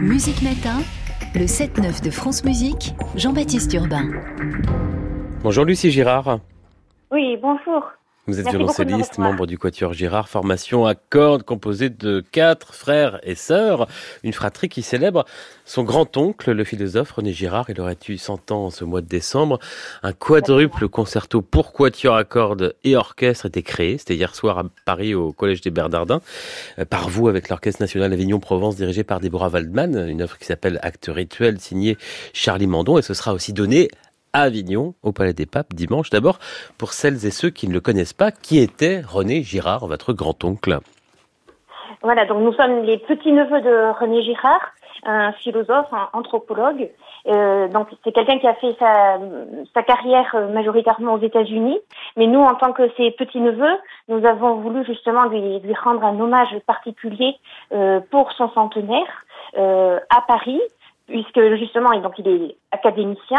Musique Matin, le 7-9 de France Musique, Jean-Baptiste Urbain. Bonjour Lucie Girard. Oui, bonjour. Vous êtes Merci violoncelliste, membre du Quatuor Girard, formation à cordes composée de quatre frères et sœurs, une fratrie qui célèbre son grand-oncle, le philosophe René Girard. Il aurait eu 100 ans ce mois de décembre. Un quadruple concerto pour quatuor à cordes et orchestre était créé. C'était hier soir à Paris au Collège des Bernardins, euh, par vous avec l'Orchestre National Avignon-Provence dirigé par Deborah Waldman, une œuvre qui s'appelle Acte Rituel signée Charlie Mandon et ce sera aussi donné Avignon, au Palais des Papes, dimanche. D'abord, pour celles et ceux qui ne le connaissent pas, qui était René Girard, votre grand-oncle? Voilà, donc nous sommes les petits-neveux de René Girard, un philosophe, un anthropologue. Euh, donc c'est quelqu'un qui a fait sa, carrière euh, majoritairement aux États-Unis, mais nous, en tant que ses petits-neveux, nous avons voulu justement lui, rendre un hommage particulier euh, pour son centenaire à Paris, puisque justement, donc il est académicien.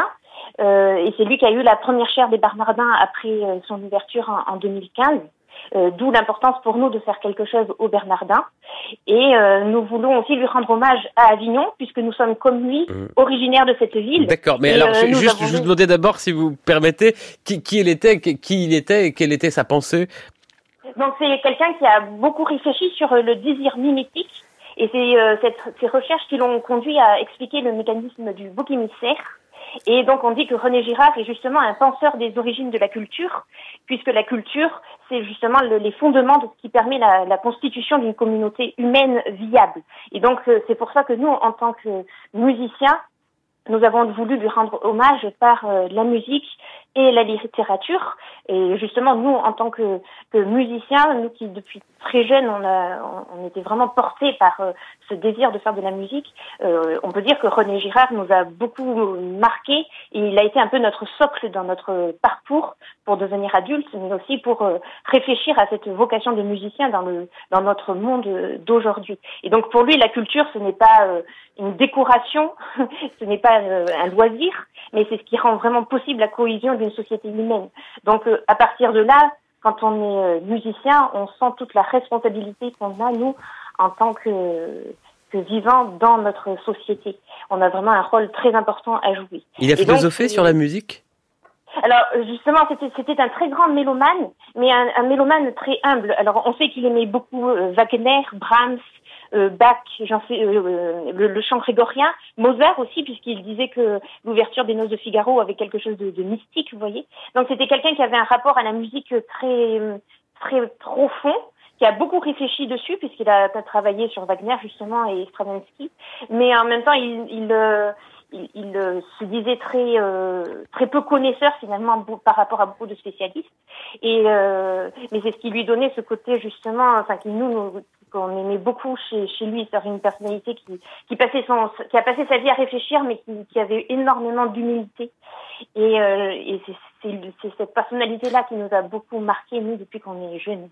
Euh, et c'est lui qui a eu la première chaire des Bernardins après euh, son ouverture en, en 2015. Euh, D'où l'importance pour nous de faire quelque chose aux Bernardins. Et euh, nous voulons aussi lui rendre hommage à Avignon, puisque nous sommes comme lui, Mm. originaires de cette ville. D'accord, mais Et, alors, euh, juste, avons je vous demandais d'abord, si vous permettez, qui, qui il était, qui, il était et quelle était sa pensée? Donc c'est quelqu'un qui a beaucoup réfléchi sur le désir mimétique. Et c'est euh, cette- ces recherches qui l'ont conduit à expliquer le mécanisme du bouc émissaire. Et donc on dit que René Girard est justement un penseur des origines de la culture, puisque la culture, c'est justement le- les fondements de ce qui permet la, la constitution d'une communauté humaine viable. Et donc euh, c'est pour ça que nous, en tant que musiciens, nous avons voulu lui rendre hommage par euh, la musique et la littérature. Et justement, nous, en tant que, que musiciens, nous qui depuis très jeunes, on, a, on, était vraiment portés par euh, ce désir de faire de la musique, euh, on peut dire que René Girard nous a beaucoup marqué il a été un peu notre socle dans notre parcours pour devenir adulte, mais aussi pour euh, réfléchir à cette vocation de musicien dans, le, dans notre monde d'aujourd'hui. Et donc pour lui, la culture, ce n'est pas euh, une décoration, ce n'est pas un loisir, mais c'est ce qui rend vraiment possible la cohésion d'une société humaine. Donc euh, à partir de là, quand on est euh, musicien, on sent toute la responsabilité qu'on a, nous, en tant que, que vivants dans notre société. On a vraiment un rôle très important à jouer. Il a donc, philosophé sur la musique? Alors justement, c'était c'était un très grand mélomane, mais un, un mélomane très humble. Alors on sait qu'il aimait beaucoup euh, Wagner, Brahms, euh, Bach, j'en euh, euh, le, le chant grégorien, Mozart aussi, puisqu'il disait que l'ouverture des Noces de Figaro avait quelque chose de, de mystique, vous voyez. Donc c'était quelqu'un qui avait un rapport à la musique très très profond, qui a beaucoup réfléchi dessus, puisqu'il a, travaillé sur Wagner justement et Stravinsky, mais en même temps il, il euh, il, il, euh, se disait très euh, très peu connaisseur finalement par rapport à beaucoup de spécialistes et euh, mais c'est ce qui lui donnait ce côté justement enfin qui nous, nous qu'on aimait beaucoup chez chez lui c'est une personnalité qui qui passait son qui a passé sa vie à réfléchir mais qui, qui avait énormément d'humilité. Et, euh, et c'est cette personnalité là qui nous a beaucoup marqué nous depuis qu'on est jeunes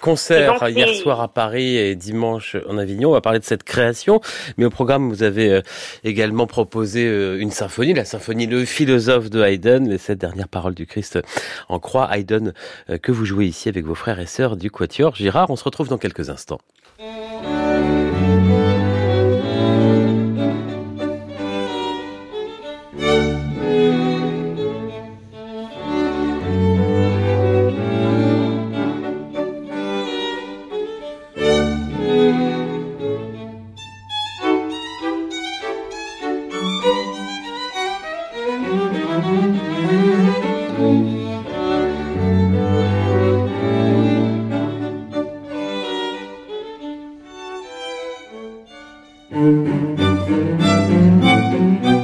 Concert donc, hier soir à Paris et dimanche en Avignon. On va parler de cette création. Mais au programme, vous avez euh, également proposé euh, une symphonie, la symphonie Le philosophe de Haydn, les sept dernières paroles du Christ en croix. Haydn, euh, que vous jouez ici avec vos frères et sœurs du Quatuor Girard. On se retrouve dans quelques instants. Thank you.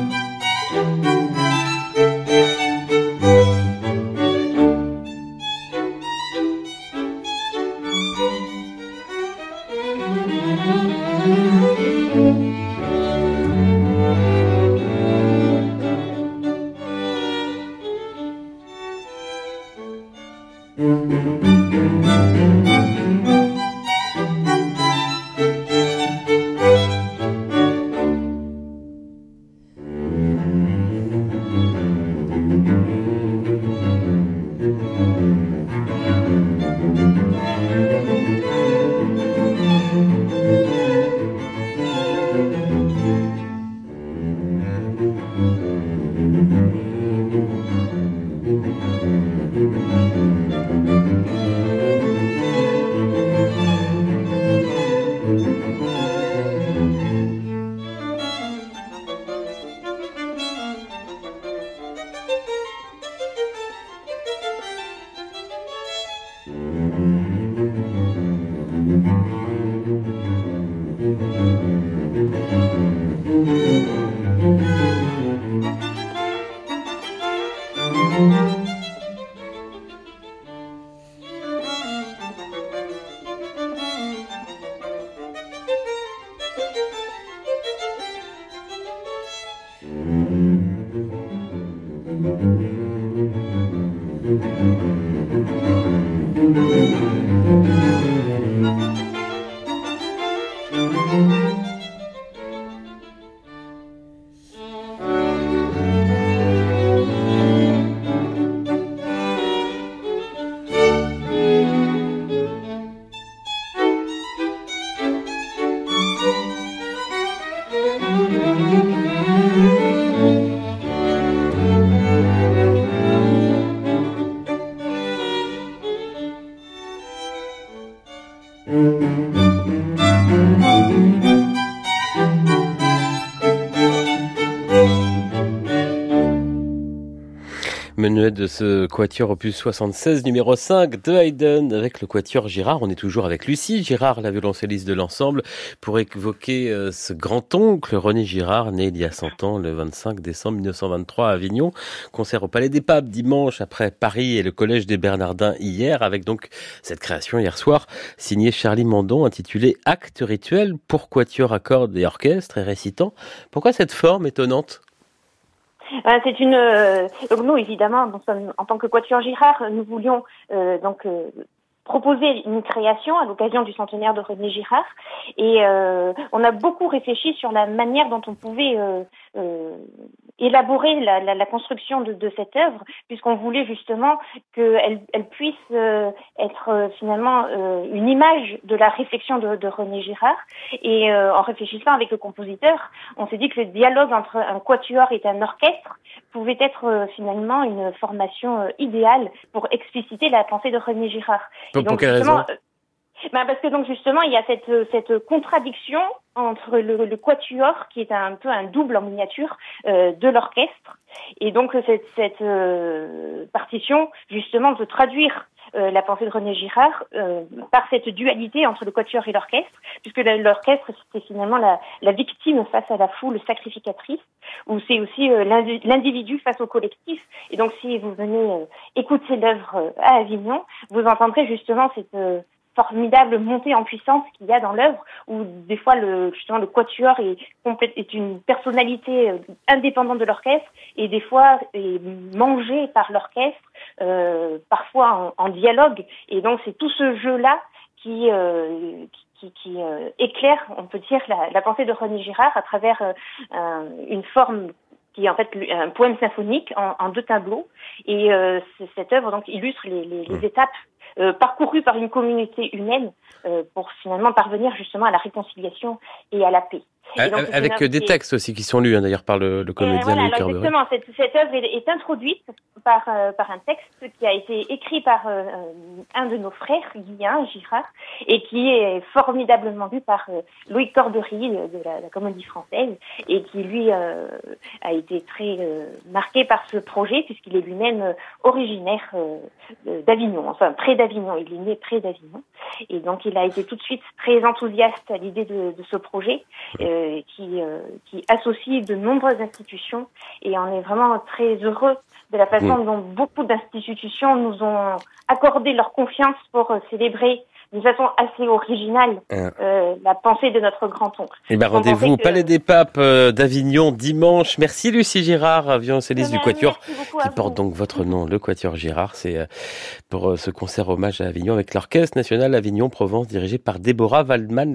Mm-hmm. De ce quatuor opus 76 numéro 5 de Haydn avec le quatuor Girard. On est toujours avec Lucie Girard, la violoncelliste de l'ensemble, pour évoquer euh, ce grand-oncle René Girard, né il y a 100 ans, le 25 décembre 1923 à Avignon. Concert au Palais des Papes dimanche après Paris et le Collège des Bernardins hier, avec donc cette création hier soir signée Charlie Mandon intitulée Acte rituel pour quatuor à cordes et orchestre et récitant. Pourquoi cette forme étonnante? C'est une. Euh, nous, évidemment, en tant que Quatuor Girard, nous voulions euh, donc proposer une création à l'occasion du centenaire de René Girard et on a beaucoup réfléchi sur la manière dont on pouvait élaborer la, la, la construction de, de, cette œuvre, puisqu'on voulait justement qu'elle elle puisse euh, être euh, finalement euh, une image de la réflexion de, de René Girard. Et en réfléchissant avec le compositeur, on s'est dit que le dialogue entre un quatuor et un orchestre pouvait être finalement une formation idéale pour expliciter la pensée de René Girard. Pour, pour quelle raison? Ben parce que donc justement il y a cette cette contradiction entre le, le quatuor qui est un peu un double en miniature euh, de l'orchestre et donc cette cette euh, partition justement veut traduire euh, la pensée de René Girard euh, par cette dualité entre le quatuor et l'orchestre puisque l'orchestre c'était finalement la, la victime face à la foule sacrificatrice ou c'est aussi euh, l'individu face au collectif. Et donc si vous venez écouter l'œuvre à Avignon vous entendrez justement cette formidable montée en puissance qu'il y a dans l'œuvre, où des fois le justement le quatuor est est une personnalité euh, indépendante de l'orchestre et des fois est mangé par l'orchestre, euh, parfois en, en, dialogue. Et donc c'est tout ce jeu là qui euh, qui, qui euh, éclaire, on peut dire, la, la, pensée de René Girard à travers euh, une forme qui est en fait un poème symphonique en, en deux tableaux. Et cette œuvre donc illustre les, les, les mmh. étapes euh, parcouru par une communauté humaine euh, pour finalement parvenir justement à la réconciliation et à la paix. Avec des textes aussi qui sont lus hein, d'ailleurs par le, le comédien voilà, alors Exactement, cette, cette œuvre est, est introduite par, euh, par un texte qui a été écrit par euh, un de nos frères, Guillain Girard, et qui est formidablement lu par euh, Louis Cordery de la, la, Comédie Française, et qui lui a été très marqué par ce projet puisqu'il est lui-même originaire d'Avignon, enfin près d'Avignon, il est né près d'Avignon, et donc il a été tout de suite très enthousiaste à l'idée de, de, ce projet. Euh, qui, euh, qui associe de nombreuses institutions et on est vraiment très heureux de la façon mm. dont beaucoup d'institutions nous ont accordé leur confiance pour euh, célébrer d'une façon assez originale ah. euh, la pensée de notre grand-oncle. Eh ben rendez-vous au Palais des Papes d'Avignon dimanche. Merci Lucie Girard, violoncelliste du Quatuor, qui porte donc votre nom, le Quatuor Girard. C'est pour ce concert hommage à Avignon avec l'Orchestre National Avignon-Provence dirigé par Déborah Waldman.